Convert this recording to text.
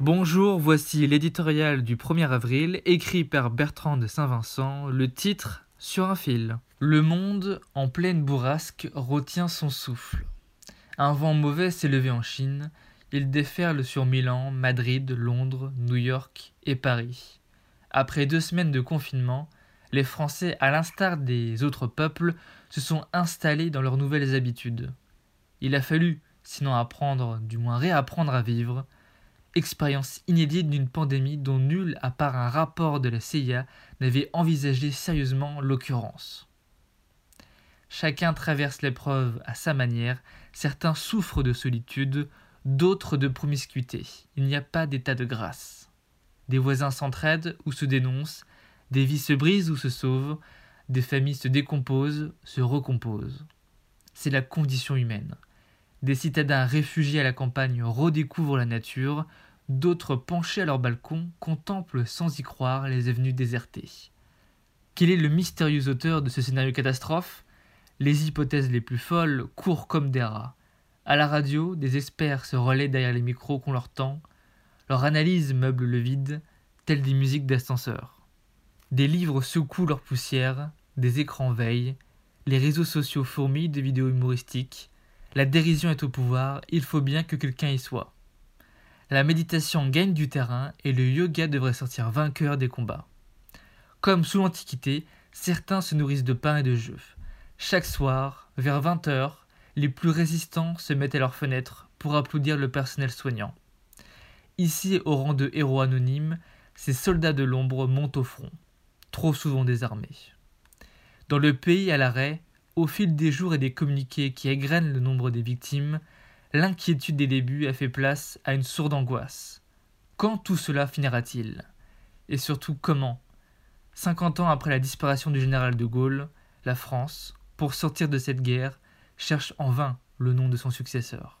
Bonjour, voici l'éditorial du 1er avril, écrit par Bertrand de Saint-Vincent, le titre Sur un fil. Le monde, en pleine bourrasque, retient son souffle. Un vent mauvais s'est levé en Chine, il déferle sur Milan, Madrid, Londres, New York et Paris. Après deux semaines de confinement, les Français, à l'instar des autres peuples, se sont installés dans leurs nouvelles habitudes. Il a fallu, sinon apprendre, du moins réapprendre à vivre, expérience inédite d'une pandémie dont nul, à part un rapport de la CIA, n'avait envisagé sérieusement l'occurrence. Chacun traverse l'épreuve à sa manière, certains souffrent de solitude, d'autres de promiscuité. Il n'y a pas d'état de grâce. Des voisins s'entraident ou se dénoncent, des vies se brisent ou se sauvent, des familles se décomposent, se recomposent. C'est la condition humaine. Des citadins réfugiés à la campagne redécouvrent la nature, d'autres penchés à leur balcon contemplent sans y croire les avenues désertées. Quel est le mystérieux auteur de ce scénario catastrophe? Les hypothèses les plus folles courent comme des rats. À la radio, des experts se relaient derrière les micros qu'on leur tend. Leur analyse meuble le vide, telles des musiques d'ascenseur. Des livres secouent leur poussière, des écrans veillent, les réseaux sociaux fourmillent de vidéos humoristiques, la dérision est au pouvoir, il faut bien que quelqu'un y soit. La méditation gagne du terrain et le yoga devrait sortir vainqueur des combats. Comme sous l'Antiquité, certains se nourrissent de pain et de jeux. Chaque soir, vers 20 heures, les plus résistants se mettent à leurs fenêtres pour applaudir le personnel soignant. Ici, au rang de héros anonymes, ces soldats de l'ombre montent au front, trop souvent désarmés. Dans le pays à l'arrêt, au fil des jours et des communiqués qui égrènent le nombre des victimes, l'inquiétude des débuts a fait place à une sourde angoisse. Quand tout cela finira-t-il? Et surtout comment? Cinquante ans après la disparition du général de Gaulle, la France, pour sortir de cette guerre, cherche en vain le nom de son successeur.